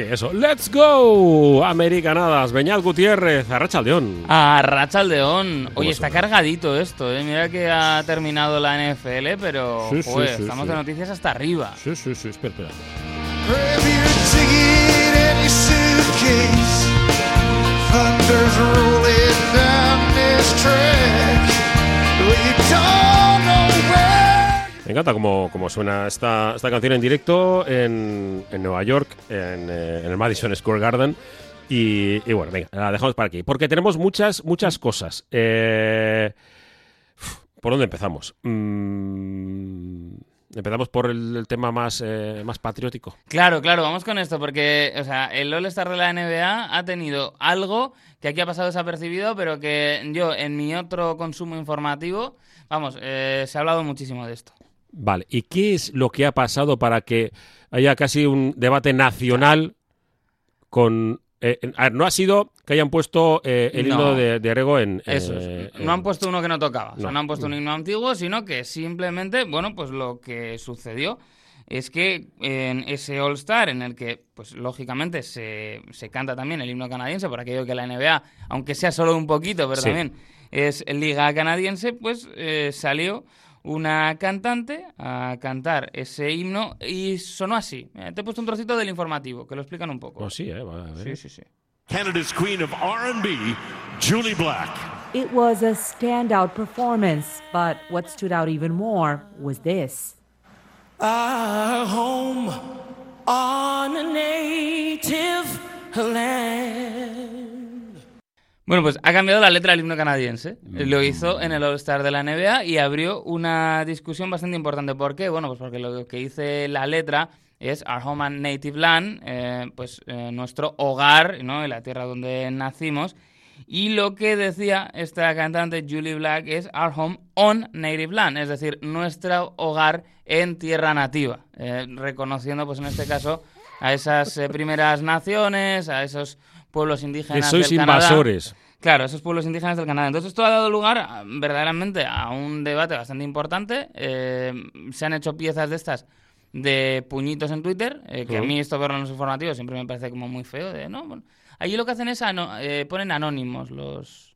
Sí, eso. ¡Let's go! Americanadas, Beñat Gutiérrez, Arracha León. A Racha León. Oye, está cargadito esto, ¿eh? Mira que ha terminado la NFL, pero Sí, sí, joder, sí, estamos sí. de noticias hasta arriba. Sí, sí, sí, espera, espera. Thunder's rolling down this track. Don't. Me encanta cómo, cómo suena esta, esta canción en directo en, en Nueva York, en, eh, el Madison Square Garden. Y, bueno, venga, la dejamos para aquí. Porque tenemos muchas, muchas cosas. Eh, ¿Por dónde empezamos? Mm, empezamos por el, el tema más, eh, más patriótico. Claro, claro, vamos con esto, porque o sea, el All-Star de la NBA ha tenido algo que aquí ha pasado desapercibido, pero que yo en mi otro consumo informativo, vamos, eh, se ha hablado muchísimo de esto. Vale, ¿y qué es lo que ha pasado para que haya casi un debate nacional con... eh, en- a ver, no ha sido que hayan puesto eh, el No. himno de, de Rego en... Eso eh. No han puesto uno que no tocaba. O sea, no. no han puesto un himno antiguo, sino que simplemente, bueno, pues lo que sucedió es que en ese All Star, en el que, pues lógicamente, se, se canta también el himno canadiense, por aquello que la NBA, aunque sea solo un poquito, pero Sí. también es liga canadiense, pues eh, salió una cantante a cantar ese himno y sonó así. Mira, te he puesto un trocito del informativo, que lo explican un poco. Oh, sí, eh, va, a ver. Sí, sí, sí. Canada's queen of R&B, Julie Black. It was a standout performance, but what stood out even more was this. Our Bueno, pues ha cambiado la letra del himno canadiense. Lo hizo en el All-Star de la NBA y abrió una discusión bastante importante. ¿Por qué? Bueno, pues porque lo que dice la letra es Our Home and Native Land, eh, pues eh, nuestro hogar, ¿no? En la tierra donde nacimos. Y lo que decía esta cantante Julie Black es Our Home on Native Land, es decir, nuestro hogar en tierra nativa, eh, reconociendo, pues en este caso, a esas eh, primeras naciones, a esos pueblos Que indígenas sois del Canadá. Claro, esos pueblos indígenas del Canadá. Entonces esto ha dado lugar a- verdaderamente a un debate bastante importante. Eh, se han hecho piezas de estas de puñitos en Twitter, eh, que a mí esto verlo en los informativos siempre me parece como muy feo. De, no, bueno, allí lo que hacen es ano- eh, ponen anónimos los...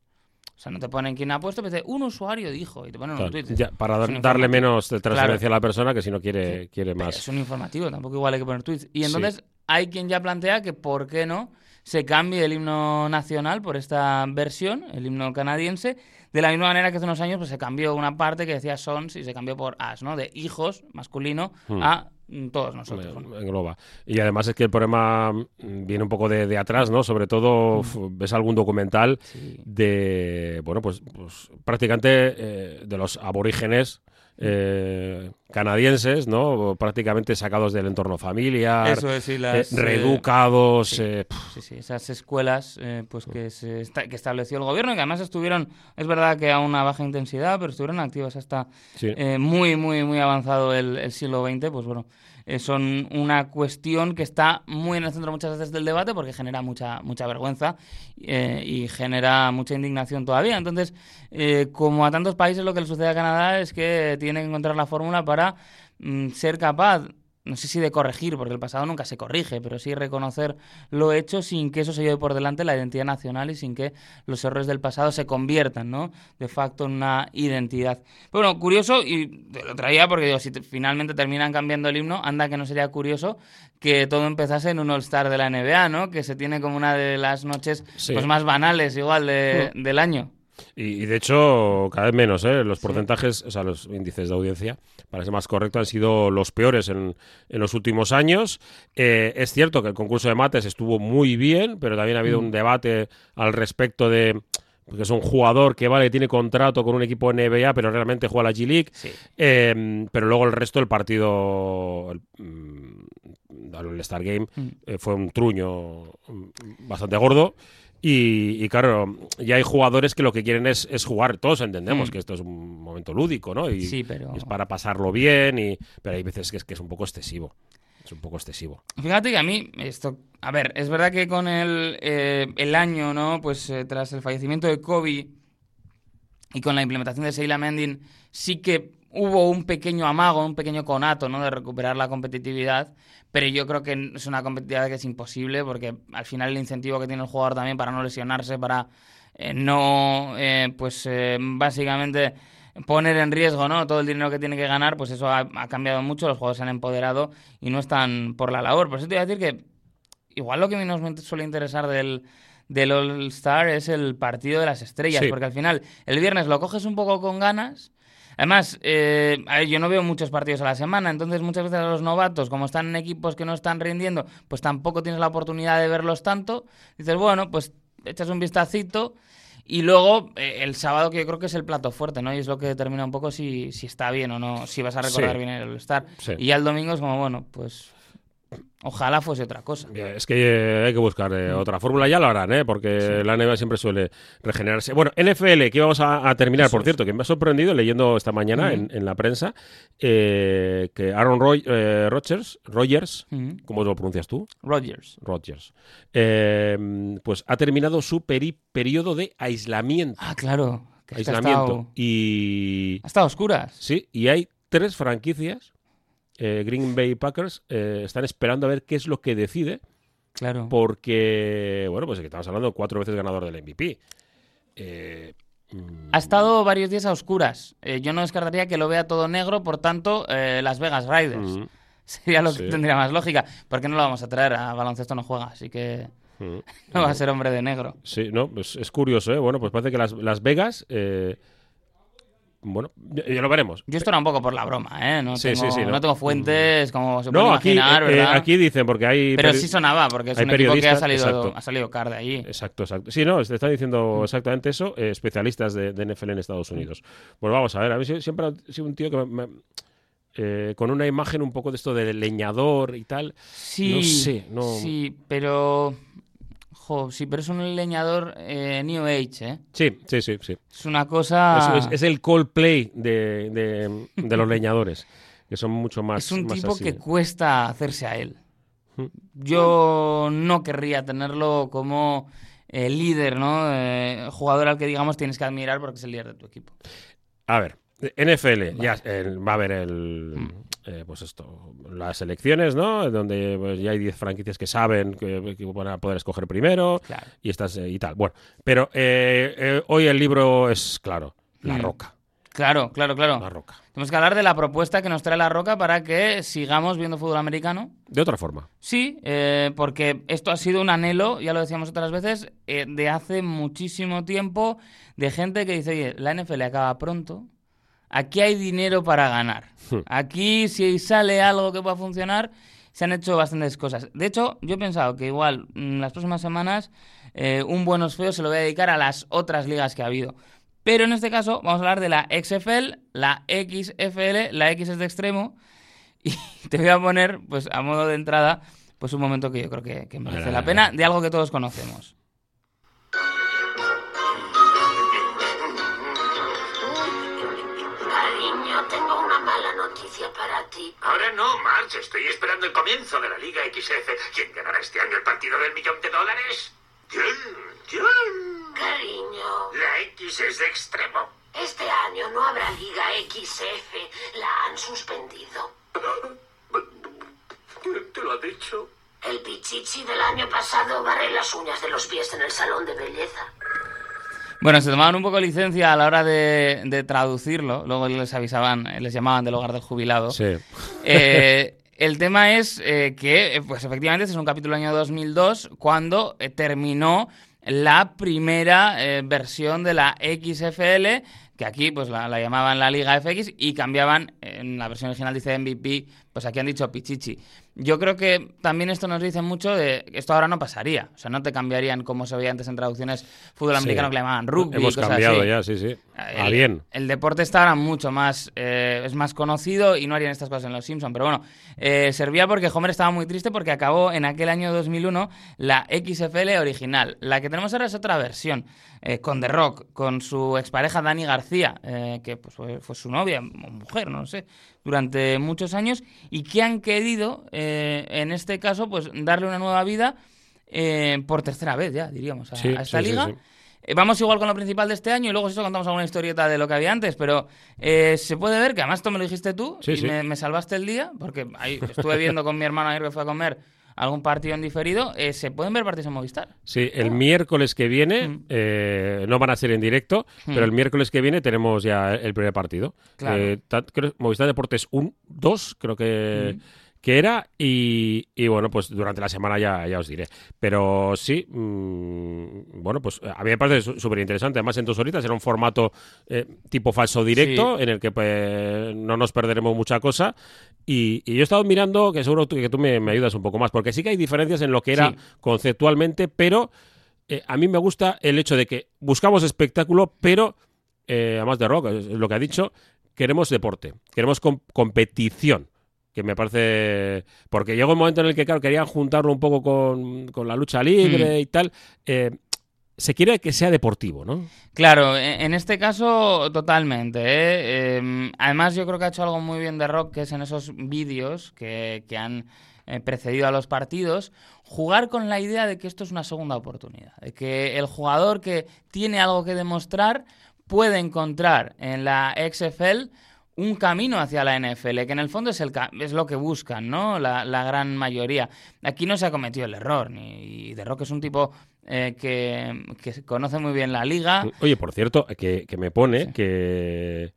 O sea, no te ponen quién ha puesto, pero dice, un usuario dijo, y te ponen Claro, un tweet. ya, para dar- darle menos de transferencia a la persona que si no quiere, quiere más. Es un informativo, tampoco igual hay que poner tweets. Y Sí. entonces hay quien ya plantea que por qué no se cambie el himno nacional por esta versión, el himno canadiense, de la misma manera que hace unos años pues, se cambió una parte que decía sons y se cambió por as, ¿no? De hijos, masculino, Hmm. a mm, todos nosotros. bueno. engloba. Y además es que el problema mm, viene un poco de, de atrás, ¿no? Sobre todo f- ves algún documental. Sí. de, bueno, pues, pues prácticamente eh, de los aborígenes eh, canadienses, ¿no? Prácticamente sacados del entorno familiar, Eso es, sí, eh, las, eh, reeducados, sí. eh, Sí, sí, esas escuelas eh, pues que, se esta- que estableció el gobierno y que además estuvieron, es verdad que a una baja intensidad, pero estuvieron activas hasta sí. eh, muy, muy, muy avanzado el, el siglo XX, pues bueno, eh, son una cuestión que está muy en el centro muchas veces del debate porque genera mucha, mucha vergüenza eh, y genera mucha indignación todavía. Entonces, eh, como a tantos países lo que le sucede a Canadá es que tiene que encontrar la fórmula para mm, ser capaz no sé si de corregir, porque el pasado nunca se corrige, pero sí reconocer lo hecho sin que eso se lleve por delante la identidad nacional y sin que los errores del pasado se conviertan, ¿no? De facto en una identidad. Pero bueno, curioso, y te lo traía porque digo, si te- finalmente terminan cambiando el himno, anda que no sería curioso que todo empezase en un All-Star de la NBA, ¿no? Que se tiene como una de las noches Sí. pues, más banales igual de- del año. Y, y de hecho, cada vez menos, ¿eh? Los porcentajes, o sea, los índices de audiencia, para ser más correcto, han sido los peores en, en los últimos años. Eh, es cierto que el concurso de mates estuvo muy bien, pero también ha habido Mm. un debate al respecto de porque es un jugador que vale tiene contrato con un equipo NBA, pero realmente juega la G League. Sí. Eh, pero luego el resto del partido, el, mm, el Star Game, Mm. eh, fue un truño bastante gordo. Y, y claro, ya hay jugadores que lo que quieren es, es jugar. Todos entendemos Mm. que esto es un momento lúdico, ¿no? Y, Sí, pero- y es para pasarlo bien, y, pero hay veces que es, que es un poco excesivo. Es un poco excesivo. Fíjate que a mí esto, a ver, es verdad que con el, eh, el año, ¿no? Pues eh, tras el fallecimiento de Kobe y con la implementación de Sheila Mendin, sí que hubo un pequeño amago, un pequeño conato, ¿no? De recuperar la competitividad, pero yo creo que es una competitividad que es imposible porque al final el incentivo que tiene el jugador también para no lesionarse, para eh, no, eh, pues eh, básicamente poner en riesgo ¿no? todo el dinero que tiene que ganar, pues eso ha, ha cambiado mucho, los jugadores se han empoderado y no están por la labor. Por eso te iba a decir que igual lo que a mí nos suele interesar del, del All-Star es el partido de las estrellas, Sí. porque al final el viernes lo coges un poco con ganas. Además, eh, yo no veo muchos partidos a la semana, entonces muchas veces a los novatos, como están en equipos que no están rindiendo, pues tampoco tienes la oportunidad de verlos tanto. Dices, bueno, pues echas un vistacito y luego eh, el sábado que yo creo que es el plato fuerte, ¿no? Y es lo que determina un poco si, si está bien o no, si vas a recordar Sí. bien el All-Star. Sí. Y ya el domingo es como, bueno, pues ojalá fuese otra cosa. Es que eh, hay que buscar eh, Mm. otra fórmula, ya lo harán, ¿eh? porque la NBA siempre suele regenerarse. Bueno, NFL, que vamos a, a terminar, por cierto, que me ha sorprendido leyendo esta mañana en, en la prensa eh, que Aaron Roy, Rodgers, Rogers. ¿cómo lo pronuncias tú? Rodgers. Rodgers, pues ha terminado su peri- periodo de aislamiento. Ah, claro. que que ha aislamiento. estado- Y Ha estado a oscuras. sí, y hay tres franquicias. Eh, Green Bay Packers eh, están esperando a ver qué es lo que decide Claro. porque, bueno, pues que estamos hablando cuatro veces ganador del MVP. Eh, mm, Ha estado varios días a oscuras. Yo no descartaría que lo vea todo negro, por tanto, Las Vegas Riders. mm, Sería lo Sí. que tendría más lógica. Porque no lo vamos a traer? A baloncesto no juega, así que mm. no va a ser hombre de negro. Sí, no, pues es curioso, ¿eh? Bueno, pues parece que Las, Las Vegas, bueno, ya, lo veremos. Yo esto era un poco por la broma, ¿eh? No, Sí, tengo, sí, sí, no. no. tengo fuentes, como se puede No, aquí, imaginar, eh, ¿verdad? aquí dicen, porque hay... Pero sí sonaba, porque es un equipo que ha salido, exacto. ha salido car de allí. Exacto, exacto. Sí, no, te está diciendo Mm. exactamente eso, eh, especialistas de, de NFL en Estados Unidos. Pues vamos a ver, a mí sie- siempre ha sido un tío que me- me- eh, con una imagen un poco de esto de leñador y tal. Sí, No sé, no- sí, pero... Jo, sí, pero es un leñador eh, New Age, ¿eh? Sí, sí, sí, sí. Es una cosa... Es, es- es el Coldplay de, de, de los leñadores, que son mucho más. Es un más tipo así. que cuesta hacerse a él. Yo no querría tenerlo como eh, líder, ¿no? Eh, jugador al que, digamos, tienes que admirar porque es el líder de tu equipo. A ver, NFL, ya el- va a haber el. Mm. eh, pues esto, las elecciones, ¿no? Donde pues, ya hay 10 franquicias que saben que, que van a poder escoger primero Claro. y estas eh, y tal. Bueno, pero eh, eh, hoy el libro es claro: La Mm. Roca. Claro, claro, claro. La Roca. Tenemos que hablar de la propuesta que nos trae La Roca para que sigamos viendo fútbol americano. De otra forma. Sí, eh, porque esto ha sido un anhelo, ya lo decíamos otras veces, eh, de hace muchísimo tiempo, de gente que dice, oye, la NFL acaba pronto, aquí hay dinero para ganar. Hmm. Aquí, si sale algo que pueda funcionar, se han hecho bastantes cosas. De hecho, yo he pensado que igual mm, las próximas semanas eh, un buenos feos se lo voy a dedicar a las otras ligas que ha habido. Pero en este caso vamos a hablar de la XFL, la XFL, la X es de extremo, y te voy a poner, pues a modo de entrada, pues un momento que yo creo que, que merece la pena, de algo que todos conocemos. Ahora no, Marge. Estoy esperando el comienzo de la Liga XF. ¿Quién ganará este año el partido del millón de dólares? ¿Quién? ¿Quién? Cariño, La X es de extremo. este año no habrá Liga XF. La han suspendido. ¿Quién te lo ha dicho? El pichichi del año pasado barre las uñas de los pies en el salón de belleza. Bueno, se tomaban un poco licencia a la hora de, de traducirlo, luego les avisaban, les llamaban del hogar del jubilado. Sí. Eh, el tema es eh, que, eh, pues efectivamente, este es un capítulo del año 2002, cuando eh, terminó la primera versión de la XFL, que aquí pues la, la llamaban la Liga FX y cambiaban, en la versión original dice MVP, pues aquí han dicho Pichichi. Yo creo que también esto nos dice mucho de que esto ahora no pasaría, o sea, no te cambiarían como se veía antes en traducciones fútbol Sí. americano que le llamaban rugby. Hemos cosas cambiado así. ya, sí, sí. A El- bien. El deporte está ahora mucho más, eh, es más conocido y no harían estas cosas en Los Simpsons. Pero bueno, eh, servía porque Homer estaba muy triste porque acabó en aquel año 2001 la XFL original. La que tenemos ahora es otra versión, eh, con The Rock, con su expareja Dani García, eh, que pues, fue, fue su novia, mujer, no sé, durante muchos años, y que han querido, eh, en este caso, pues darle una nueva vida eh, por tercera vez ya, diríamos, a, Sí, a esta sí, liga. sí. Eh, vamos igual con lo principal de este año y luego si eso contamos alguna historieta de lo que había antes, pero eh, se puede ver que además esto me lo dijiste tú Sí, y sí. Me, me salvaste el día, porque ahí estuve viendo con mi hermano ayer que fue a comer algún partido en diferido, eh, se pueden ver partidos en Movistar. Sí, el miércoles que viene, Mm. eh, no van a ser en directo, Mm. pero el miércoles que viene tenemos ya el primer partido. Claro. Eh, creo- Movistar Deportes 1, 2, creo que, Mm. que era, y, y bueno, pues durante la semana ya, ya os diré. Pero sí, bueno, pues a mí me parece súper interesante. Además, en dos horitas era un formato eh, tipo falso directo, Sí. en el que pues, no nos perderemos mucha cosa. Y, y yo he estado mirando, que seguro tú- que tú me, me ayudas un poco más, porque sí que hay diferencias en lo que era Sí. conceptualmente, pero eh, a mí me gusta el hecho de que buscamos espectáculo, pero eh, además de rock, es lo que ha dicho, queremos deporte, queremos com- competición. Que me parece. Porque llegó un momento en el que, claro, querían juntarlo un poco con, con la lucha libre Mm. y tal. Eh, se quiere que sea deportivo, ¿no? Claro, e- en este caso totalmente. ¿eh? Em, además yo creo que ha hecho algo muy bien de Rock, que es en esos vídeos que, que han eh, precedido a los partidos, jugar con la idea de que esto es una segunda oportunidad, de que el jugador que tiene algo que demostrar puede encontrar en la XFL un camino hacia la NFL, que en el fondo es, el es lo que buscan, ¿no? La, la gran mayoría. Aquí no se ha cometido el error, ni, y The Rock es un tipo eh, que, conoce muy bien la liga. Oye, por cierto, que, que me pone que.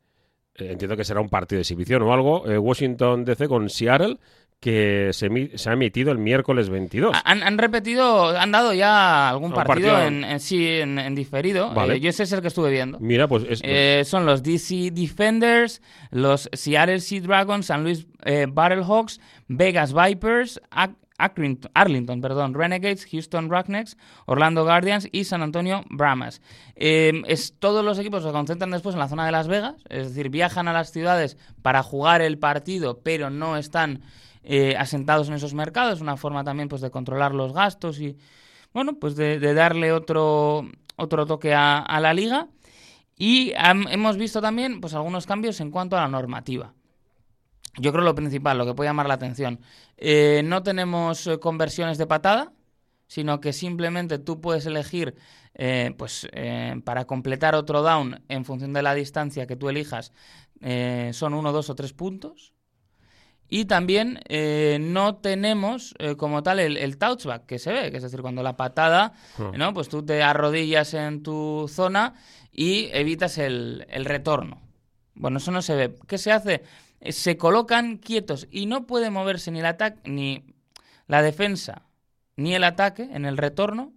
eh, entiendo que será un partido de exhibición o algo. eh, Washington DC con Seattle, que se, ha emitido el miércoles 22. Ha- Han, han repetido, han dado ya algún partido, partido. en, en- sí, en, en diferido. Vale. Eh, yo ese es el que estuve viendo. Mira, pues es. Eh, son los DC Defenders, los Seattle Sea Dragons, San Luis eh, Battlehawks, Vegas Vipers, Ac- Arlington, perdón, Renegades, Houston Roughnecks, Orlando Guardians y San Antonio Brahmas. Eh, es, todos los equipos se concentran después en la zona de Las Vegas, es decir, viajan a las ciudades para jugar el partido, pero no están eh, asentados en esos mercados, una forma también pues de controlar los gastos y bueno, pues de, darle otro, otro toque a, la liga. Y hemos visto también pues algunos cambios en cuanto a la normativa. Yo creo lo principal, lo que puede llamar la atención. Eh, no tenemos eh, conversiones de patada, sino que simplemente tú puedes elegir, eh, pues eh, para completar otro down en función de la distancia que tú elijas, son uno, dos o tres puntos. Y también eh, no tenemos eh, como tal el, el touchback que se ve, que es decir, cuando la patada, Ah. ¿no? Pues tú te arrodillas en tu zona y evitas el, el retorno. Bueno, eso no se ve. ¿Qué se hace? Eh, Se colocan quietos y no puede moverse ni el ataque, ni la defensa, ni el ataque en el retorno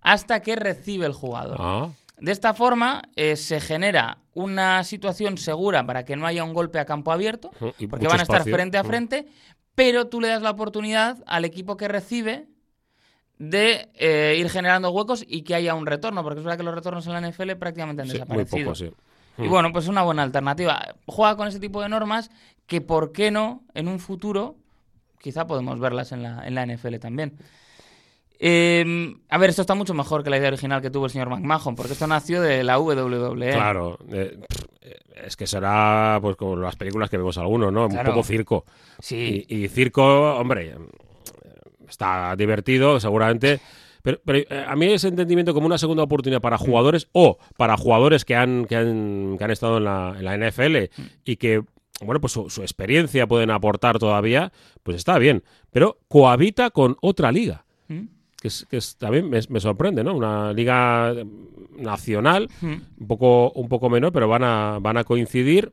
hasta que recibe el jugador. Ah, De esta forma eh, se genera una situación segura para que no haya un golpe a campo abierto, porque van a estar espacio. frente a frente, pero tú le das la oportunidad al equipo que recibe de eh, ir generando huecos y que haya un retorno, porque es verdad que los retornos en la NFL prácticamente han sí, muy desaparecido. poco, sí. Y bueno, pues es una buena alternativa. Juega con ese tipo de normas que, ¿por qué no? En un futuro, quizá podemos verlas en la, en la NFL también. Eh, a ver, esto está mucho mejor que la idea original que tuvo el señor McMahon, porque esto nació de la WWE. Claro, eh, es que será pues como las películas que vemos algunos, ¿no? Claro. Un poco circo. Sí. Y, y circo, hombre, está divertido, seguramente. Pero, pero, eh, a mí ese entendimiento como una segunda oportunidad para jugadores o para jugadores que han, que han, que han estado en la, en la NFL y que, bueno, pues su, su experiencia pueden aportar todavía, pues está bien. Pero cohabita con otra liga. ¿Mm? Que, es, que es- también me, me sorprende, ¿no? Una liga eh, nacional, ¿Mm? un poco, un poco menor, pero van a, van a coincidir.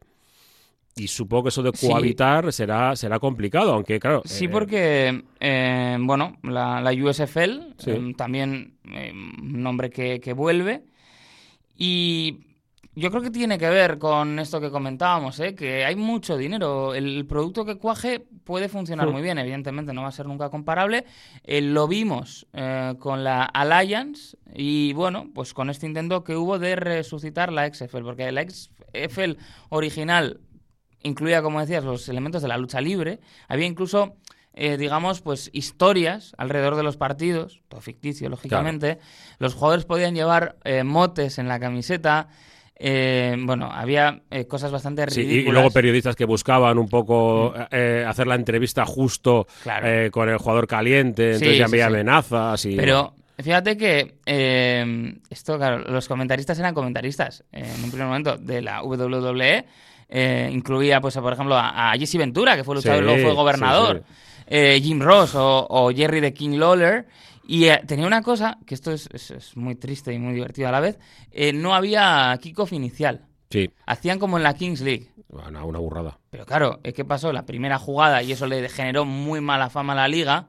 Y supongo que eso de Sí. cohabitar será, será complicado, aunque claro. Sí, eh, porque, eh, bueno, la, la USFL, Sí. eh, también un nombre que, que vuelve. Y yo creo que tiene que ver con esto que comentábamos, ¿eh? que hay mucho dinero. El, producto que cuaje puede funcionar Sí. muy bien, evidentemente no va a ser nunca comparable. Lo vimos con la Alliance y, bueno, pues con este intento que hubo de resucitar la XFL, porque la XFL original incluía, como decías, los elementos de la lucha libre. Había incluso, eh, digamos, pues historias alrededor de los partidos, todo ficticio, lógicamente. Los jugadores podían llevar eh, motes en la camiseta. eh, bueno, había eh, cosas bastante sí, y- ridículas. y, luego periodistas que buscaban un poco eh, hacer la entrevista justo Claro. eh, con el jugador caliente, entonces Sí, ya había sí. amenazas y. Pero Fíjate que esto, claro, los comentaristas eran comentaristas eh, en un primer momento de la WWE. Eh, incluía, pues, por ejemplo, a, a Jesse Ventura, que fue luchador y luego fue gobernador. sí, eh, Jim Ross o, o Jerry de King Lawler. Y eh, tenía una cosa, que esto es, es- es muy triste y muy divertido a la vez, eh, no había kickoff inicial. Sí, Hacían como en la Kings League. una, una burrada. Pero claro, ¿qué pasó? La primera jugada, y eso le generó muy mala fama a la liga.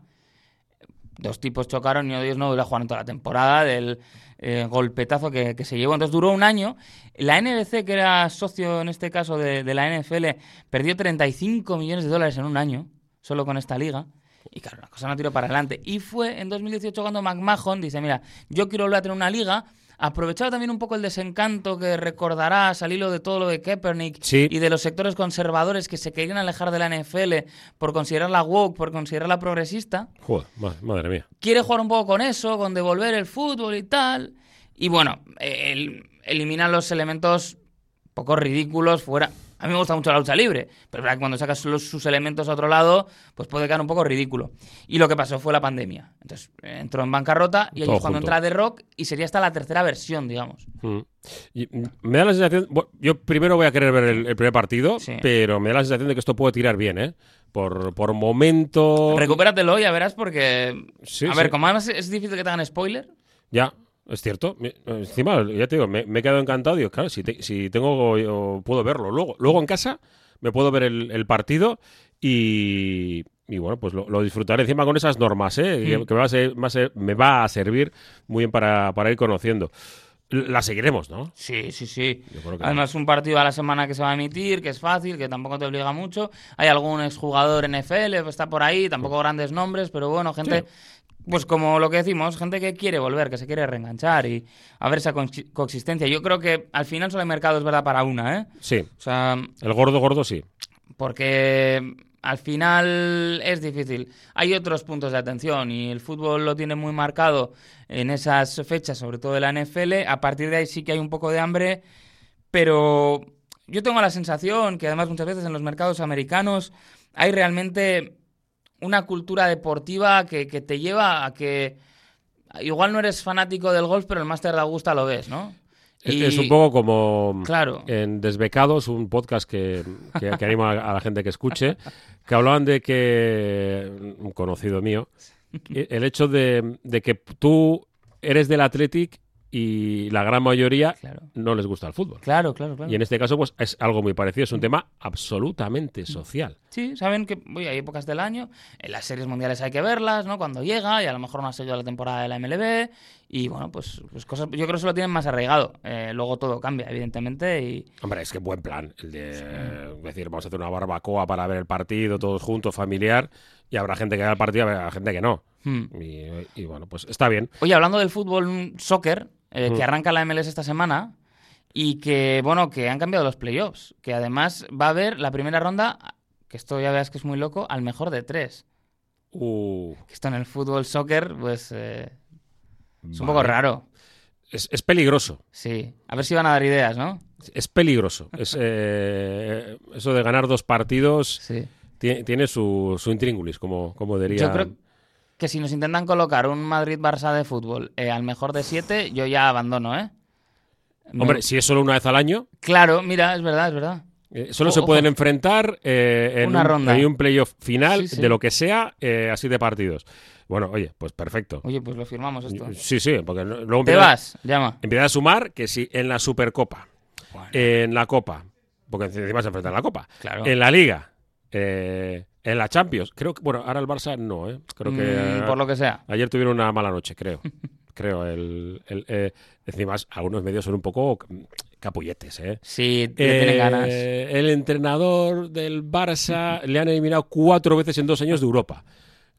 Dos tipos chocaron y uno de ellos no en toda la temporada del eh, golpetazo que, que se llevó. Entonces duró un año. La NBC, que era socio en este caso de, de la NFL, perdió 35 millones de dólares en un año, solo con esta liga. Y claro, la cosa no tiró para adelante. Y fue en 2018 cuando McMahon dice, mira, yo quiero volver a tener una liga, aprovechado también un poco el desencanto que recordarás al hilo de todo lo de Kaepernick Sí. y de los sectores conservadores que se querían alejar de la NFL por considerarla woke, por considerarla progresista. Joder, ma- madre mía. Quiere jugar un poco con eso, con devolver el fútbol y tal. Y bueno, el- eliminan los elementos poco ridículos fuera. A mí me gusta mucho la lucha libre, pero verdad cuando sacas los- sus elementos a otro lado, pues puede quedar un poco ridículo. Y lo que pasó fue la pandemia. Entonces eh, entró en bancarrota y ahí es cuando entra The Rock y sería hasta la tercera versión, digamos. Mm. Y, me da la sensación. Yo primero voy a querer ver el, el primer partido, Sí. pero me da la sensación de que esto puede tirar bien, ¿eh? Por, por momento. Recupératelo, ya verás, porque. Sí, a ver, sí. como además es difícil que te hagan spoiler. Ya, es cierto. Me- Encima, ya te digo, me, me he quedado encantado. Digo, claro, si, te- si tengo. puedo verlo. Luego, luego en casa me puedo ver el, el partido y. y bueno, pues lo, lo disfrutaré encima con esas normas, ¿eh? Que, Mm. que me, va a ser- va a ser- me va a servir muy bien para, para ir conociendo. La seguiremos, ¿no? Sí, sí, sí. Además, un partido a la semana que se va a emitir, que es fácil, que tampoco te obliga mucho. Hay algún exjugador NFL, pues, está por ahí, tampoco grandes nombres, pero bueno, gente, pues como lo que decimos, gente que quiere volver, que se quiere reenganchar y a ver esa coexistencia. Yo creo que al final solo hay mercado, es verdad, para una, ¿eh? Sí. O sea, El gordo, gordo, sí. porque al final es difícil. Hay otros puntos de atención y el fútbol lo tiene muy marcado en esas fechas, sobre todo de la NFL. A partir de ahí sí que hay un poco de hambre, pero yo tengo la sensación que además muchas veces en los mercados americanos hay realmente una cultura deportiva que, que te lleva a que igual no eres fanático del golf, pero el Master de Augusta lo ves, ¿no? Es, Y- es un poco como Claro. en Desbecados, un podcast que, que, que animo a, a la gente que escuche, que hablaban de que, un conocido mío, el hecho de, de que tú eres del Athletic y la gran mayoría Claro. no les gusta el fútbol. Claro, claro, claro. Y en este caso, pues es algo muy parecido, es un tema absolutamente social. Sí, saben que uy, hay épocas del año, en las series mundiales hay que verlas, ¿no? Cuando llega, y a lo mejor no ha seguido la temporada de la MLB, y bueno, pues, pues cosas, yo creo que eso lo tienen más arraigado. Eh, luego todo cambia, evidentemente, y Hombre, es que buen plan, el de decir, vamos a hacer una barbacoa para ver el partido, todos juntos, familiar, y habrá gente que vea el partido y habrá gente que no. hmm. Y, y bueno, pues está bien. Oye, hablando del fútbol soccer, eh, Mm. que arranca la MLS esta semana, y que, bueno, que han cambiado los playoffs, que además va a haber la primera ronda, que esto ya veas que es muy loco, al mejor de tres. Uh, Que esto en el fútbol soccer, pues, eh, es un poco raro. Es, es peligroso. Sí, a ver si van a dar ideas, ¿no? Es peligroso. Es, eh, eso de ganar dos partidos Sí. tiene, tiene su, su intríngulis, como, como diría. Yo creo que si nos intentan colocar un Madrid-Barça de fútbol eh, al mejor de siete, yo ya abandono, ¿eh? Me- Hombre, si es solo una vez al año, Claro, mira, es verdad, es verdad. eh, solo O- se ojo. pueden enfrentar eh, en Una un, ronda. hay un playoff final Sí, sí. de lo que sea, eh, así de partidos. Bueno, oye, pues perfecto. Oye, pues lo firmamos esto. Sí, sí, porque luego Te empieza- vas, llama. Empieza a sumar que si en la Supercopa, en la Copa, porque encima se enfrentan en la Copa, Claro. en la Liga, eh, en la Champions, creo que, bueno, ahora el Barça no, ¿eh? Creo que Mm, por lo que sea. ayer tuvieron una mala noche, creo. creo, el, el, eh, encima algunos medios son un poco capulletes, ¿eh? Sí, tienen Eh, ganas. El entrenador del Barça le han eliminado cuatro veces en dos años de Europa.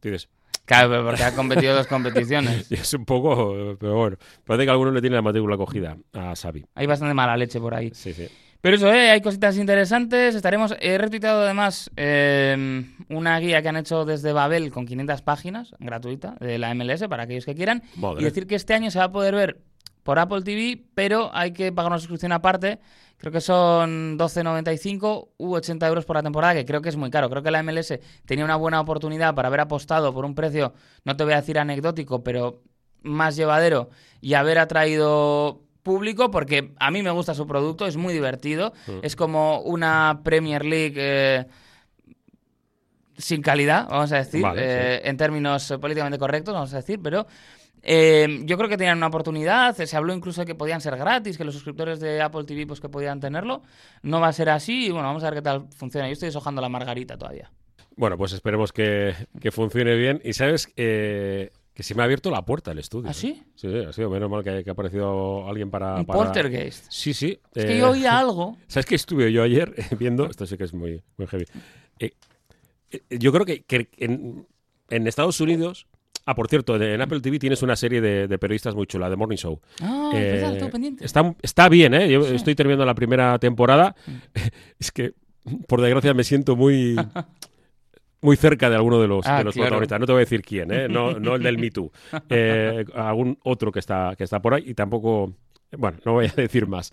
Dices, Claro, porque ha competido dos competiciones. y es un poco, pero bueno, parece que algunos le tienen la matrícula cogida a Xavi. Hay bastante mala leche por ahí. Sí, sí. Pero eso, ¿eh? hay cositas interesantes. Estaremos. He retuiteado además eh, una guía que han hecho desde Babel con 500 páginas, gratuita, de la MLS para aquellos que quieran. Madre. Y decir que este año se va a poder ver por Apple TV, pero hay que pagar una suscripción aparte. Creo que son 12.95 u 80 euros por la temporada, que creo que es muy caro. Creo que la MLS tenía una buena oportunidad para haber apostado por un precio, no te voy a decir anecdótico, pero más llevadero y haber atraído público porque a mí me gusta su producto, es muy divertido, es como una Premier League eh, sin calidad, vamos a decir, Vale, eh, en términos eh, políticamente correctos, vamos a decir, pero eh, yo creo que tenían una oportunidad, se habló incluso de que podían ser gratis, que los suscriptores de Apple TV pues que podían tenerlo, no va a ser así y bueno, vamos a ver qué tal funciona, yo estoy deshojando la margarita todavía. Bueno, pues esperemos que, que funcione bien. Y sabes eh, que se me ha abierto la puerta del estudio. ¿Ah, ¿eh? sí? Sí, sí, ha sido menos mal que, que ha aparecido alguien para. Un para- poltergeist. Sí, sí. Es eh, que yo oía algo. ¿Sabes qué estuve yo ayer viendo? Esto sí que es muy, muy heavy. Eh, eh, yo creo que, que en, en Estados Unidos. Ah, por cierto, en- Apple TV tienes una serie de, de periodistas muy chula, The Morning Show. Ah, verdad, Eh, tengo pendiente. Está, está bien, ¿eh? Yo estoy terminando la primera temporada. es que, por desgracia, me siento muy. Muy cerca de alguno de los, Ah, de los claro. protagonistas. No te voy a decir quién, ¿eh? No, no el del Me Too. Eh, algún otro que está, que está por ahí y tampoco. Bueno, no voy a decir más.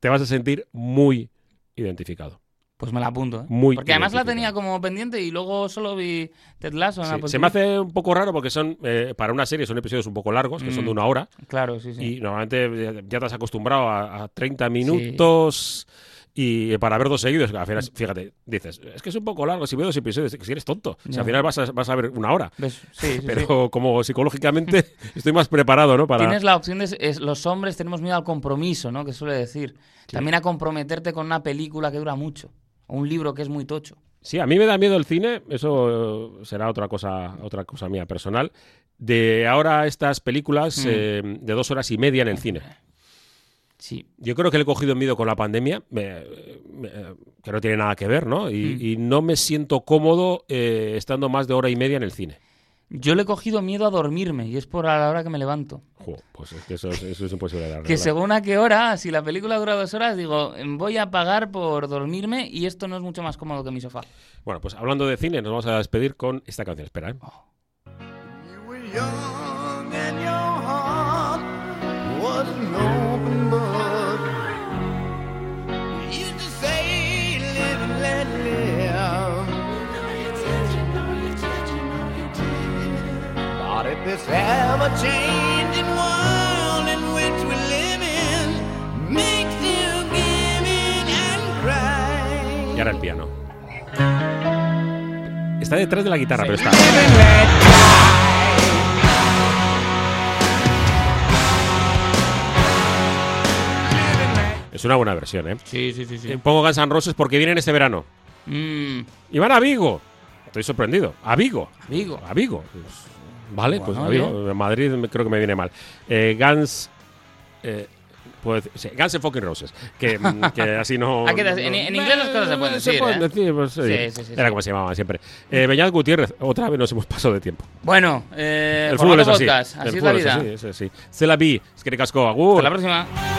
Te vas a sentir muy identificado. Pues me la apunto. ¿eh? Muy Porque además la tenía como pendiente y luego solo vi Ted Lasso Sí, se me hace un poco raro porque son, eh, para una serie, son episodios un poco largos, que son de Mm. una hora. Claro, sí, sí. Y normalmente ya te has acostumbrado a, a 30 minutos y para ver dos seguidos. Al final, fíjate, dices, es que es un poco largo. Si veo dos episodios, que si eres tonto. Si al final vas a, vas a ver una hora. Pero como psicológicamente estoy más preparado, ¿no? Para... Tienes la opción de... es- los hombres tenemos miedo al compromiso, ¿no? Que suele decir. También a comprometerte con una película que dura mucho. O un libro que es muy tocho. Sí, a mí me da miedo el cine, eso será otra cosa, otra cosa mía personal. De ahora estas películas Mm. eh, de dos horas y media en el cine. Sí. Yo creo que le he cogido miedo con la pandemia, me- me- que no tiene nada que ver, ¿no? Y, Mm. y no me siento cómodo eh, estando más de hora y media en el cine. Yo le he cogido miedo a dormirme y es por a la hora que me levanto. Jo, pues es que eso, es- eso es imposible de Que según a qué hora, si la película dura dos horas, digo, voy a pagar por dormirme y esto no es mucho más cómodo que mi sofá. Bueno, pues hablando de cine, nos vamos a despedir con esta canción. Espera, ¿eh? You Y ahora el piano. Está detrás de la guitarra, pero está. Es una buena versión, ¿eh? Sí, sí, sí, sí. Eh, Pongo Guns N' Roses porque vienen este verano. Mm, Y van a Vigo. Estoy sorprendido. A Vigo. Vigo. A Vigo. Pues, vale, pues Bueno, a Vigo. En Madrid creo que me viene mal. Eh, Guns. Eh, decir- sí, Guns N' fucking Roses. Que, mm, que así no. Ah, que en- en inglés las cosas se pueden decir, pueden ¿eh? decir, pues, sí. Sí, Era como se llamaban siempre. Eh, Beñat Gutiérrez. Otra vez nos hemos pasado de tiempo. Bueno, eh, El fútbol es así. podcast, El así es la fútbol es vida. así, es así. Se la vi. Es que te casco. Agur. Hasta la próxima.